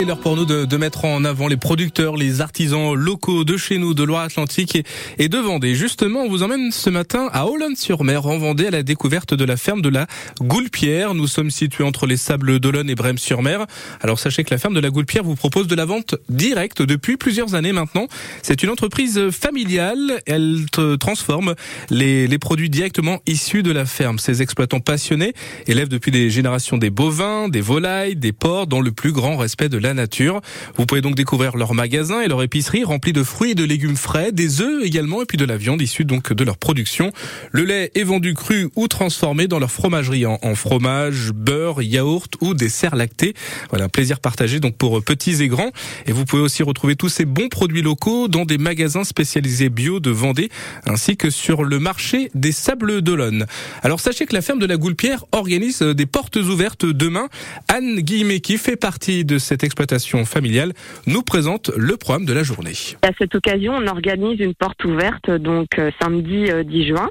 C'est l'heure pour nous de, de, mettre en avant les producteurs, les artisans locaux de chez nous, de Loire-Atlantique et, de Vendée. Justement, on vous emmène ce matin à Olonne-sur-Mer, en Vendée, à la découverte de la ferme de la Goulpière. Nous sommes situés entre les Sables d'Olonne et Brême-sur-Mer. Alors sachez que la ferme de la Goulpière vous propose de la vente directe depuis plusieurs années maintenant. C'est une entreprise familiale. Elle transforme les, les produits directement issus de la ferme. Ces exploitants passionnés élèvent depuis des générations des bovins, des volailles, des porcs dans le plus grand respect de la nature. Vous pouvez donc découvrir leur magasin et leur épicerie remplie de fruits et de légumes frais, des œufs également et puis de la viande issue donc de leur production. Le lait est vendu cru ou transformé dans leur fromagerie en, en fromage, beurre, yaourt ou dessert lacté. Voilà, un plaisir partagé donc pour petits et grands. Et vous pouvez aussi retrouver tous ces bons produits locaux dans des magasins spécialisés bio de Vendée ainsi que sur le marché des Sables d'Olonne. Alors sachez que la ferme de la Goulpière organise des portes ouvertes demain. Anne Guillemet qui fait partie de cette familiale nous présente le programme de la journée. À cette occasion, on organise une porte ouverte donc euh, samedi 10 juin,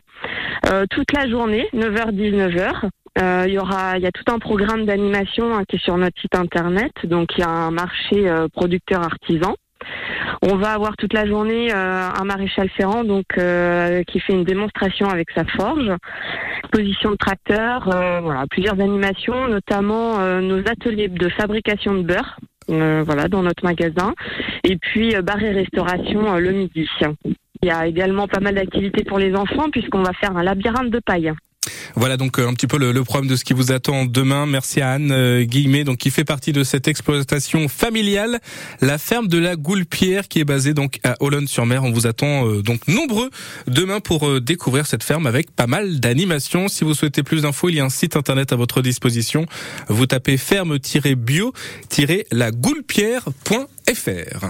euh, toute la journée, 9h-19h. Euh, il y y a tout un programme d'animation hein, qui est sur notre site internet. Donc il y a un marché euh, producteur artisan. On va avoir toute la journée euh, un maréchal ferrand donc qui fait une démonstration avec sa forge, position de tracteur, voilà plusieurs animations, notamment nos ateliers de fabrication de beurre euh, voilà, dans notre magasin. Et puis euh, bar et restauration euh, le midi. Il y a également pas mal d'activités pour les enfants puisqu'on va faire un labyrinthe de paille. Voilà donc euh, un petit peu le, le, problème de ce qui vous attend demain. Merci à Anne euh, Guillemet, donc qui fait partie de cette exploitation familiale, la ferme de la Goulpière, qui est basée donc à Olonne-sur-Mer. On vous attend euh, donc nombreux demain pour découvrir cette ferme avec pas mal d'animations. Si vous souhaitez plus d'infos, il y a un site internet à votre disposition. Vous tapez ferme-bio-lagoulpière.fr.